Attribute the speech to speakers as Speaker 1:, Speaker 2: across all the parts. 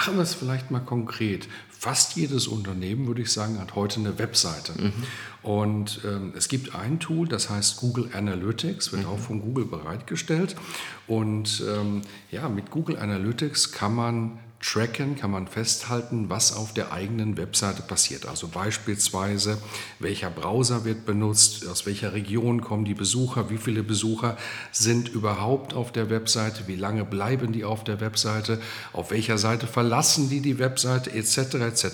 Speaker 1: Machen wir es vielleicht mal konkret. Fast jedes Unternehmen, würde ich sagen, hat heute eine Webseite. Mhm. Und ähm, es gibt ein Tool, das heißt Google Analytics, wird mhm. auch von Google bereitgestellt. Und ähm, ja, mit Google Analytics kann man tracken, kann man festhalten, was auf der eigenen Webseite passiert. Also beispielsweise, welcher Browser wird benutzt, aus welcher Region kommen die Besucher, wie viele Besucher sind überhaupt auf der Webseite, wie lange bleiben die auf der Webseite, auf welcher Seite verlassen die die Webseite etc. etc.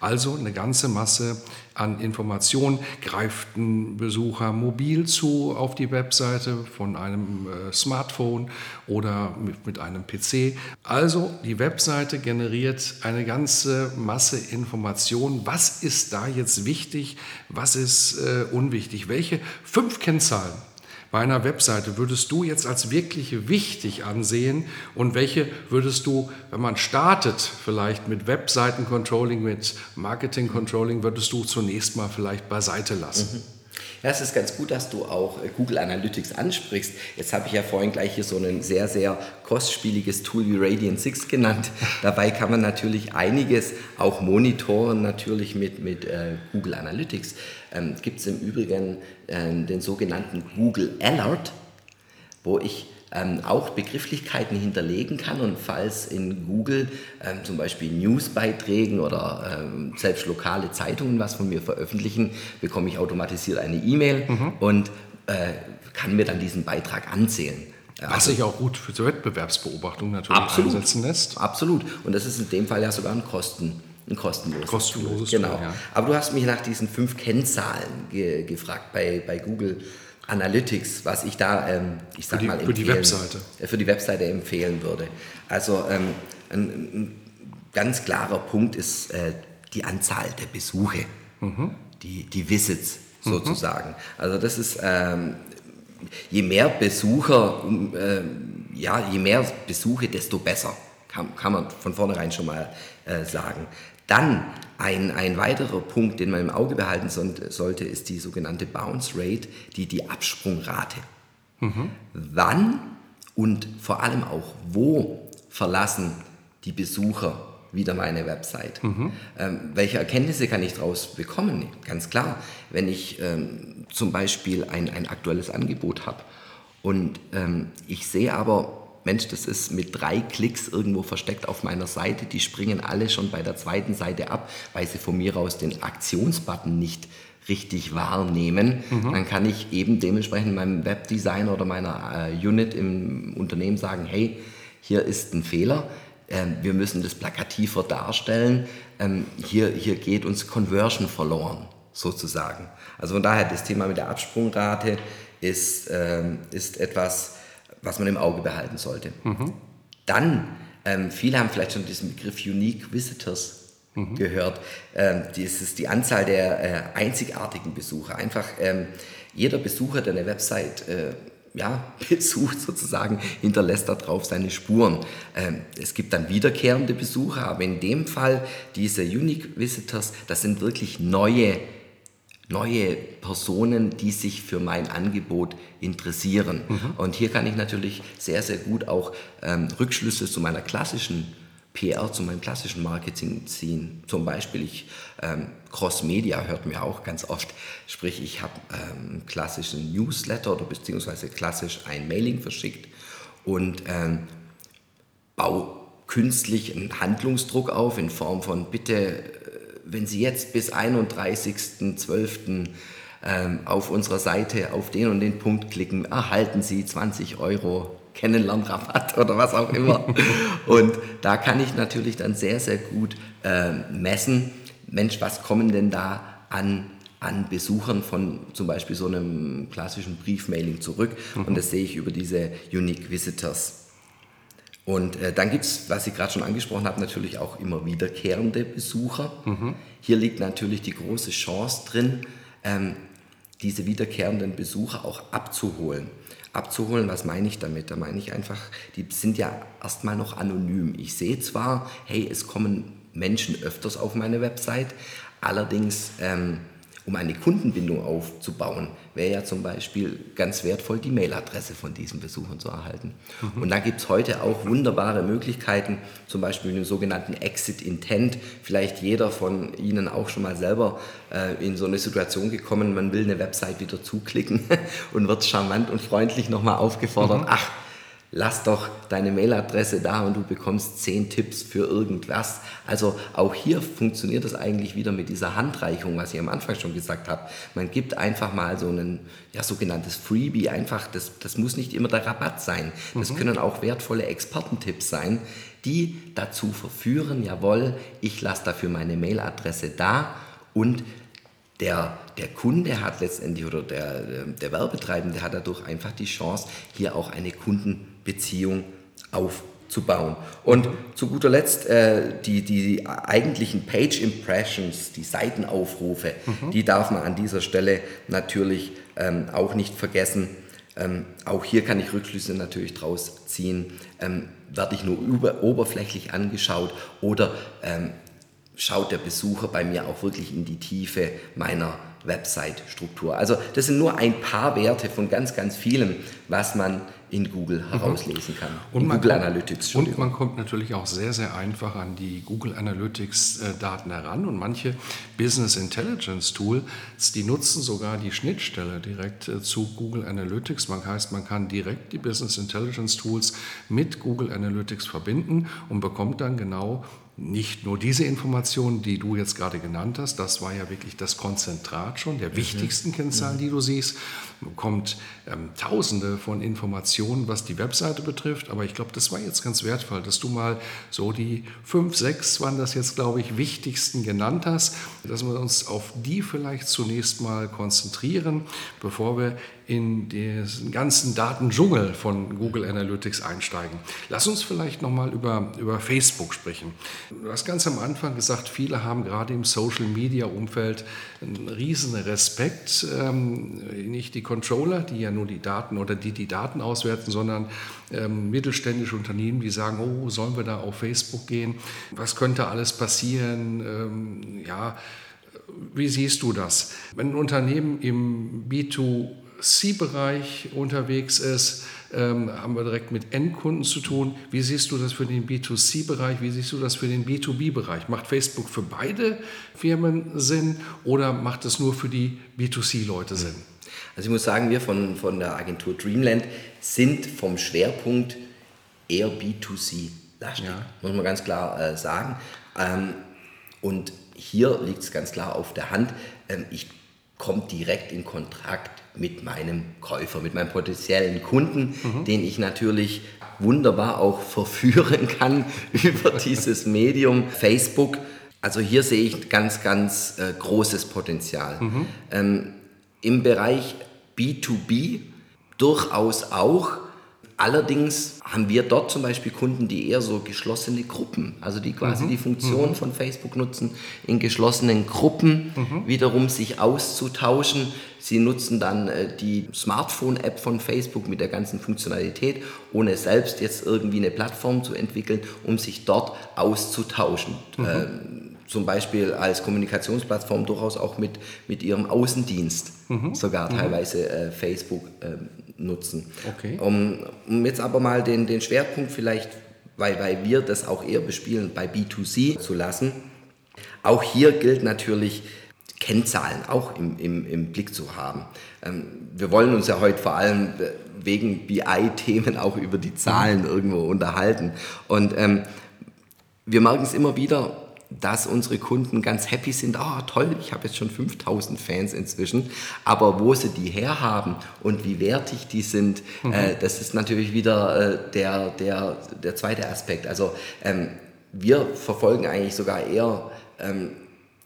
Speaker 1: Also eine ganze Masse an Informationen. Greift ein Besucher mobil zu auf die Webseite von einem äh, Smartphone oder mit, mit einem PC? Also die Webseite generiert eine ganze Masse Informationen. Was ist da jetzt wichtig? Was ist äh, unwichtig? Welche fünf Kennzahlen bei einer Webseite würdest du jetzt als wirklich wichtig ansehen und welche würdest du, wenn man startet, vielleicht mit Webseiten-Controlling, mit Marketing-Controlling, würdest du zunächst mal vielleicht beiseite lassen? Mhm.
Speaker 2: Ja, es ist ganz gut, dass du auch äh, Google Analytics ansprichst. Jetzt habe ich ja vorhin gleich hier so ein sehr, sehr kostspieliges Tool wie Radiant 6 genannt. Dabei kann man natürlich einiges auch monitoren, natürlich mit, mit äh, Google Analytics. Ähm, Gibt es im Übrigen den sogenannten Google Alert, wo ich ähm, auch Begrifflichkeiten hinterlegen kann und falls in Google ähm, zum Beispiel Newsbeiträgen oder ähm, selbst lokale Zeitungen was von mir veröffentlichen, bekomme ich automatisiert eine E-Mail mhm. und äh, kann mir dann diesen Beitrag anzählen.
Speaker 1: Was also, sich auch gut für die Wettbewerbsbeobachtung natürlich absolut, einsetzen lässt.
Speaker 2: Absolut. Und das ist in dem Fall ja sogar ein Kosten. Ein kostenloses,
Speaker 1: kostenloses
Speaker 2: Tool. Genau. ja. Aber du hast mich nach diesen fünf Kennzahlen ge gefragt bei, bei Google Analytics, was ich da, ähm, ich sag
Speaker 1: für die,
Speaker 2: mal,
Speaker 1: für die Webseite.
Speaker 2: Äh, für die Webseite empfehlen würde. Also ähm, ein, ein, ganz klarer Punkt ist äh, die Anzahl der Besuche, mhm. die, die Visits mhm. sozusagen. Mhm. Also das ist, ähm, je mehr Besucher, äh, ja, je mehr Besuche, desto besser, kann, kann man von vornherein schon mal äh, sagen. Dann ein, ein weiterer Punkt, den man im Auge behalten sollte, ist die sogenannte Bounce Rate, die, die Absprungrate. Mhm. Wann und vor allem auch wo verlassen die Besucher wieder meine Website. Mhm. Ähm, welche Erkenntnisse kann ich daraus bekommen? Ganz klar, wenn ich ähm, zum Beispiel ein, ein aktuelles Angebot habe und ähm, ich sehe aber Mensch, das ist mit drei Klicks irgendwo versteckt auf meiner Seite. Die springen alle schon bei der zweiten Seite ab, weil sie von mir aus den Aktionsbutton nicht richtig wahrnehmen. Mhm. Dann kann ich eben dementsprechend meinem Webdesigner oder meiner äh, Unit im Unternehmen sagen, hey, hier ist ein Fehler. Ähm, wir müssen das plakativer darstellen. Ähm, hier, hier geht uns Conversion verloren, sozusagen. Also von daher, das Thema mit der Absprungrate ist, ähm, ist etwas, was man im Auge behalten sollte. Mhm. Dann, ähm, viele haben vielleicht schon diesen Begriff Unique Visitors mhm. gehört. Ähm, das ist die Anzahl der äh, einzigartigen Besucher. Einfach ähm, jeder Besucher, der eine Website äh, ja, besucht sozusagen, hinterlässt da drauf seine Spuren. Ähm, es gibt dann wiederkehrende Besucher, aber in dem Fall diese Unique Visitors, das sind wirklich neue neue Personen, die sich für mein Angebot interessieren. Mhm. Und hier kann ich natürlich sehr, sehr gut auch ähm, Rückschlüsse zu meiner klassischen PR, zu meinem klassischen Marketing ziehen. Zum Beispiel, ich, ähm, Cross-Media hört mir auch ganz oft, sprich, ich habe ähm, einen klassischen Newsletter oder beziehungsweise klassisch ein Mailing verschickt und ähm, baue künstlich einen Handlungsdruck auf in Form von bitte wenn Sie jetzt bis 31.12. Ähm, auf unserer Seite auf den und den Punkt klicken, erhalten Sie 20 Euro Kennenlernrabatt oder was auch immer. und da kann ich natürlich dann sehr, sehr gut äh, messen, Mensch, was kommen denn da an an Besuchern von zum Beispiel so einem klassischen Briefmailing zurück. Mhm. Und das sehe ich über diese Unique Visitors. Und äh, dann gibt es, was ich gerade schon angesprochen habe, natürlich auch immer wiederkehrende Besucher. Mhm. Hier liegt natürlich die große Chance drin, ähm, diese wiederkehrenden Besucher auch abzuholen. Abzuholen, was meine ich damit? Da meine ich einfach, die sind ja erstmal noch anonym. Ich sehe zwar, hey, es kommen Menschen öfters auf meine Website, allerdings ähm, um eine Kundenbindung aufzubauen, wäre ja zum Beispiel ganz wertvoll, die Mailadresse von diesen Besuchern zu erhalten. Mhm. Und da gibt es heute auch wunderbare Möglichkeiten, zum Beispiel mit dem sogenannten Exit Intent. Vielleicht jeder von Ihnen auch schon mal selber äh, in so eine Situation gekommen, man will eine Website wieder zuklicken und wird charmant und freundlich nochmal aufgefordert, mhm. ach, lass doch deine Mailadresse da und du bekommst zehn Tipps für irgendwas. Also auch hier funktioniert es eigentlich wieder mit dieser Handreichung, was ich am Anfang schon gesagt habe. Man gibt einfach mal so ein ja, sogenanntes Freebie, einfach, das, das muss nicht immer der Rabatt sein. Das mhm. können auch wertvolle Expertentipps sein, die dazu verführen, jawohl, ich lasse dafür meine Mailadresse da und der, der Kunde hat letztendlich oder der, der Werbetreibende hat dadurch einfach die Chance, hier auch eine Kundenbeziehung aufzubauen. Und zu guter Letzt äh, die, die eigentlichen Page Impressions, die Seitenaufrufe, mhm. die darf man an dieser Stelle natürlich ähm, auch nicht vergessen. Ähm, auch hier kann ich Rückschlüsse natürlich draus ziehen. Ähm, werde ich nur über, oberflächlich angeschaut oder ähm, schaut der Besucher bei mir auch wirklich in die Tiefe meiner Website-Struktur. Also das sind nur ein paar Werte von ganz, ganz vielen, was man in Google mhm. herauslesen kann.
Speaker 1: Und Google kommt, Analytics. Und man kommt natürlich auch sehr, sehr einfach an die Google Analytics-Daten äh, heran. Und manche Business Intelligence Tools, die nutzen sogar die Schnittstelle direkt äh, zu Google Analytics. Man heißt, man kann direkt die Business Intelligence Tools mit Google Analytics verbinden und bekommt dann genau nicht nur diese Informationen, die du jetzt gerade genannt hast, das war ja wirklich das Konzentrat schon der mhm. wichtigsten Kennzahlen, die du siehst, man bekommt ähm, tausende von Informationen, was die Webseite betrifft, aber ich glaube, das war jetzt ganz wertvoll, dass du mal so die fünf, sechs waren das jetzt, glaube ich, wichtigsten genannt hast, dass wir uns auf die vielleicht zunächst mal konzentrieren, bevor wir in den ganzen Datendschungel von Google Analytics einsteigen. Lass uns vielleicht nochmal über, über Facebook sprechen. Du hast ganz am Anfang gesagt, viele haben gerade im Social-Media-Umfeld einen riesen Respekt, ähm, nicht die Controller, die ja nur die Daten oder die die Daten auswerten, sondern ähm, mittelständische Unternehmen, die sagen, oh, sollen wir da auf Facebook gehen? Was könnte alles passieren? Ähm, ja, wie siehst du das? Wenn ein Unternehmen im B2 C-Bereich unterwegs ist, ähm, haben wir direkt mit Endkunden zu tun. Wie siehst du das für den B2C-Bereich? Wie siehst du das für den B2B-Bereich? Macht Facebook für beide Firmen Sinn oder macht es nur für die B2C-Leute Sinn?
Speaker 2: Also ich muss sagen, wir von, von der Agentur Dreamland sind vom Schwerpunkt eher B2C-lastig, ja. muss man ganz klar äh, sagen. Ähm, und hier liegt es ganz klar auf der Hand. Ähm, ich komme direkt in Kontakt mit meinem Käufer, mit meinem potenziellen Kunden, mhm. den ich natürlich wunderbar auch verführen kann über dieses Medium Facebook. Also hier sehe ich ganz, ganz äh, großes Potenzial. Mhm. Ähm, Im Bereich B2B durchaus auch. Allerdings haben wir dort zum Beispiel Kunden, die eher so geschlossene Gruppen, also die quasi mhm. die Funktion mhm. von Facebook nutzen, in geschlossenen Gruppen mhm. wiederum sich auszutauschen. Sie nutzen dann äh, die Smartphone-App von Facebook mit der ganzen Funktionalität, ohne selbst jetzt irgendwie eine Plattform zu entwickeln, um sich dort auszutauschen. Mhm. Äh, zum Beispiel als Kommunikationsplattform durchaus auch mit, mit ihrem Außendienst mhm. sogar mhm. teilweise äh, Facebook äh, nutzen. Okay. Um, um, jetzt aber mal den, den Schwerpunkt vielleicht, weil, weil wir das auch eher bespielen, bei B2C zu lassen. Auch hier gilt natürlich, Kennzahlen auch im, im, im Blick zu haben. Ähm, wir wollen uns ja heute vor allem wegen BI-Themen auch über die Zahlen irgendwo unterhalten. Und ähm, wir merken es immer wieder, dass unsere Kunden ganz happy sind, ah oh, toll, ich habe jetzt schon 5000 Fans inzwischen, aber wo sie die herhaben und wie wertig die sind, mhm. äh, das ist natürlich wieder äh, der, der, der zweite Aspekt. Also ähm, wir verfolgen eigentlich sogar eher ähm,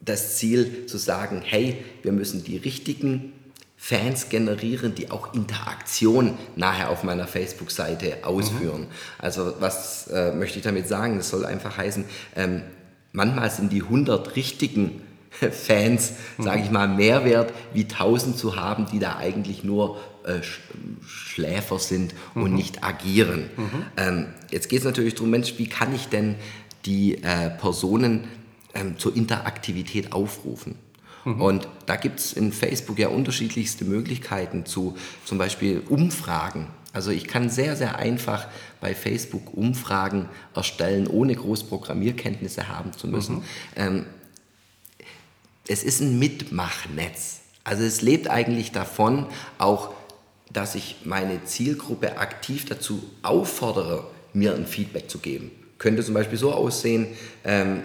Speaker 2: das Ziel zu sagen, hey, wir müssen die richtigen Fans generieren, die auch Interaktion nachher auf meiner Facebook-Seite ausführen. Mhm. Also was äh, möchte ich damit sagen? Das soll einfach heißen, ähm, manchmal sind die 100 richtigen Fans, sage ich mal, mehr wert, wie 1000 zu haben, die da eigentlich nur äh, Schläfer sind und mhm. nicht agieren. Mhm. Ähm, jetzt geht es natürlich darum, Mensch, wie kann ich denn die äh, Personen ähm, zur Interaktivität aufrufen? Mhm. Und da gibt es in Facebook ja unterschiedlichste Möglichkeiten zu zum Beispiel Umfragen. Also ich kann sehr, sehr einfach bei Facebook Umfragen erstellen, ohne groß Programmierkenntnisse haben zu müssen. Mhm. Ähm, es ist ein Mitmachnetz. Also es lebt eigentlich davon, auch dass ich meine Zielgruppe aktiv dazu auffordere, mir ein Feedback zu geben. Könnte zum Beispiel so aussehen, ähm,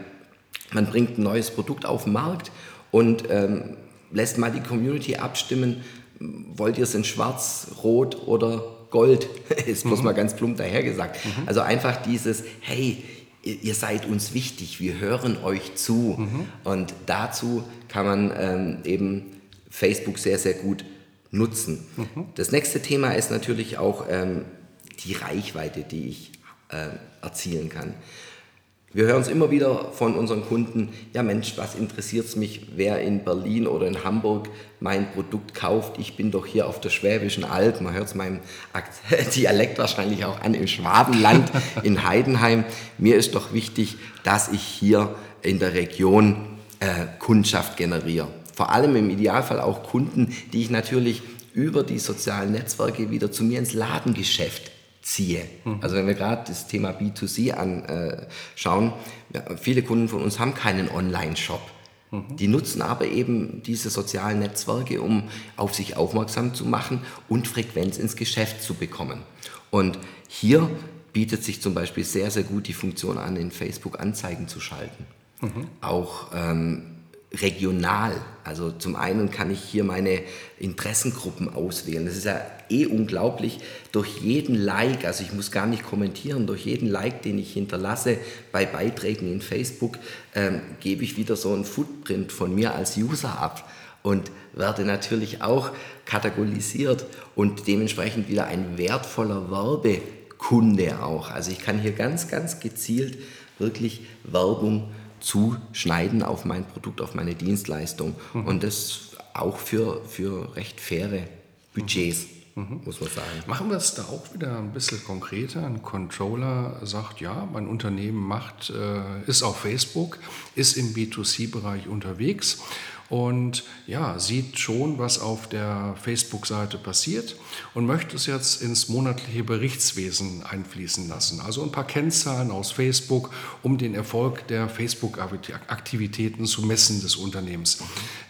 Speaker 2: man bringt ein neues Produkt auf den Markt und ähm, lässt mal die Community abstimmen, wollt ihr es in schwarz, rot oder gold? Ist bloß mhm. mal ganz plump dahergesagt. Mhm. Also einfach dieses, hey, ihr seid uns wichtig, wir hören euch zu. Mhm. Und dazu kann man ähm, eben Facebook sehr, sehr gut nutzen. Mhm. Das nächste Thema ist natürlich auch ähm, die Reichweite, die ich äh, erzielen kann. Wir hören es immer wieder von unseren Kunden, ja Mensch, was interessiert es mich, wer in Berlin oder in Hamburg mein Produkt kauft. Ich bin doch hier auf der Schwäbischen Alb, man hört es meinem Dialekt wahrscheinlich auch an, im Schwabenland, in Heidenheim. Mir ist doch wichtig, dass ich hier in der Region äh, Kundschaft generiere. Vor allem im Idealfall auch Kunden, die ich natürlich über die sozialen Netzwerke wieder zu mir ins Ladengeschäft ziehe. Mhm. Also wenn wir gerade das Thema B2C anschauen, viele Kunden von uns haben keinen Online-Shop. Mhm. Die nutzen aber eben diese sozialen Netzwerke, um auf sich aufmerksam zu machen und Frequenz ins Geschäft zu bekommen. Und hier bietet sich zum Beispiel sehr, sehr gut die Funktion an, in Facebook Anzeigen zu schalten. Mhm. Auch ähm, regional. Also zum einen kann ich hier meine Interessengruppen auswählen. Das ist ja eh unglaublich. Durch jeden Like, also ich muss gar nicht kommentieren, durch jeden Like, den ich hinterlasse bei Beiträgen in Facebook, ähm, gebe ich wieder so einen Footprint von mir als User ab und werde natürlich auch kategorisiert und dementsprechend wieder ein wertvoller Werbekunde auch. Also ich kann hier ganz, ganz gezielt wirklich Werbung zuschneiden auf mein Produkt, auf meine Dienstleistung. Mhm. Und das auch für, für recht faire Budgets. Mhm. Muss man sagen.
Speaker 1: Machen wir es da auch wieder ein bisschen konkreter. Ein Controller sagt, ja, mein Unternehmen macht, äh, ist auf Facebook, ist im B2C-Bereich unterwegs und ja, sieht schon, was auf der Facebook-Seite passiert und möchte es jetzt ins monatliche Berichtswesen einfließen lassen. Also ein paar Kennzahlen aus Facebook, um den Erfolg der Facebook-Aktivitäten zu messen des Unternehmens.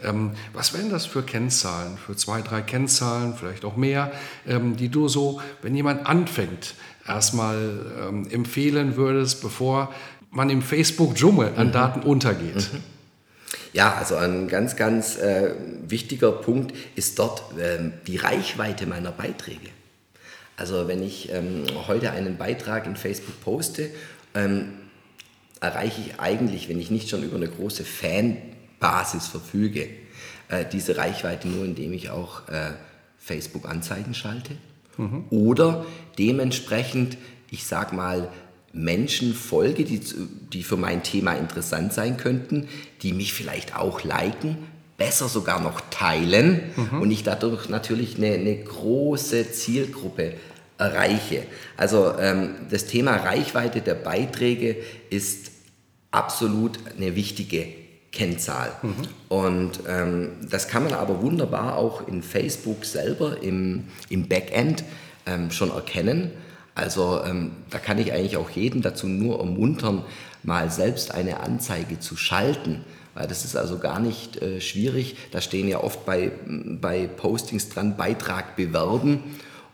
Speaker 1: Ähm, was wären das für Kennzahlen, für zwei, drei Kennzahlen, vielleicht auch mehr, ähm, die du so, wenn jemand anfängt, erstmal ähm, empfehlen würdest, bevor man im Facebook-Dschungel an mhm. Daten untergeht? Mhm.
Speaker 2: Ja, also ein ganz, ganz äh, wichtiger Punkt ist dort ähm, die Reichweite meiner Beiträge. Also wenn ich ähm, heute einen Beitrag in Facebook poste, ähm, erreiche ich eigentlich, wenn ich nicht schon über eine große Fanbasis verfüge, äh, diese Reichweite nur, indem ich auch äh, Facebook-Anzeigen schalte mhm. oder dementsprechend, ich sag mal, Menschen folge, die, die für mein Thema interessant sein könnten, die mich vielleicht auch liken, besser sogar noch teilen mhm. und ich dadurch natürlich eine, eine große Zielgruppe erreiche. Also ähm, das Thema Reichweite der Beiträge ist absolut eine wichtige Kennzahl. Mhm. Und ähm, das kann man aber wunderbar auch in Facebook selber im, im Backend ähm, schon erkennen. Also ähm, da kann ich eigentlich auch jeden dazu nur ermuntern, mal selbst eine Anzeige zu schalten. Weil das ist also gar nicht äh, schwierig. Da stehen ja oft bei, bei Postings dran, Beitrag bewerben.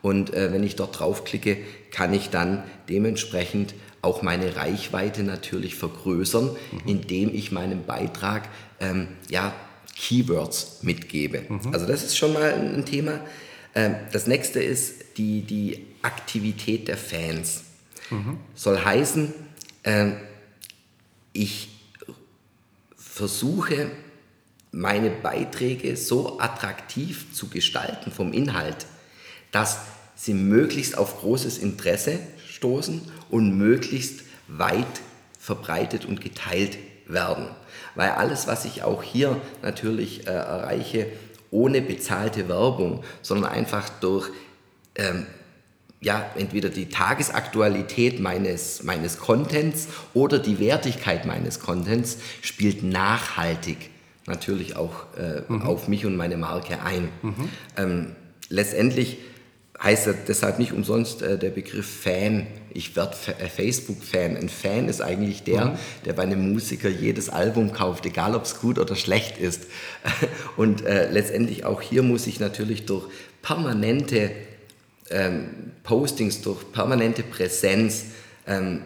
Speaker 2: Und äh, wenn ich dort draufklicke, kann ich dann dementsprechend auch meine Reichweite natürlich vergrößern, mhm. indem ich meinem Beitrag ähm, ja, Keywords mitgebe. Mhm. Also das ist schon mal ein Thema. Ähm, das nächste ist die, die Aktivität der Fans. Mhm. Soll heißen, äh, ich versuche meine Beiträge so attraktiv zu gestalten vom Inhalt, dass sie möglichst auf großes Interesse stoßen und möglichst weit verbreitet und geteilt werden. Weil alles, was ich auch hier natürlich äh, erreiche, ohne bezahlte Werbung, sondern einfach durch ähm, ja, entweder die Tagesaktualität meines, meines Contents oder die Wertigkeit meines Contents spielt nachhaltig natürlich auch äh, mhm. auf mich und meine Marke ein. Mhm. Ähm, letztendlich heißt deshalb nicht umsonst äh, der Begriff Fan. Ich werde äh, Facebook-Fan. Ein Fan ist eigentlich der, mhm. der bei einem Musiker jedes Album kauft, egal ob es gut oder schlecht ist. Und äh, letztendlich auch hier muss ich natürlich durch permanente ähm, Postings, durch permanente Präsenz ähm,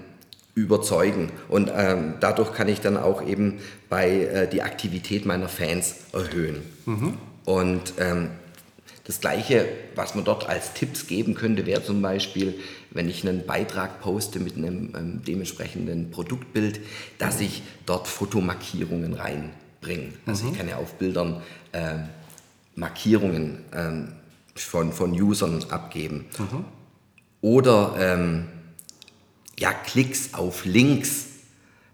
Speaker 2: überzeugen. Und ähm, dadurch kann ich dann auch eben bei äh, die Aktivität meiner Fans erhöhen. Mhm. Und ähm, das Gleiche, was man dort als Tipps geben könnte, wäre zum Beispiel, wenn ich einen Beitrag poste mit einem ähm, dementsprechenden Produktbild, dass ich dort Fotomarkierungen reinbringe. Also mhm. ich kann ja auf Bildern äh, Markierungen ähm, von, von Usern abgeben. Mhm. Oder ähm, ja, Klicks auf Links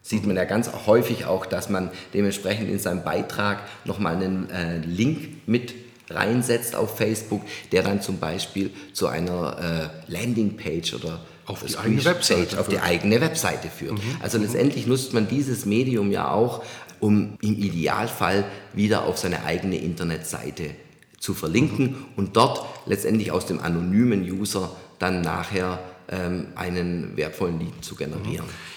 Speaker 2: sieht man ja ganz häufig auch, dass man dementsprechend in seinem Beitrag nochmal einen äh, Link mit reinsetzt auf Facebook, der dann zum Beispiel zu einer äh, Landingpage oder
Speaker 1: auf die eigene Webseite
Speaker 2: auf die eigene Webseite führt. Mhm. Also letztendlich nutzt man dieses Medium ja auch, um im Idealfall wieder auf seine eigene Internetseite zu verlinken mhm. und dort letztendlich aus dem anonymen User dann nachher ähm, einen wertvollen Lead zu generieren. Mhm.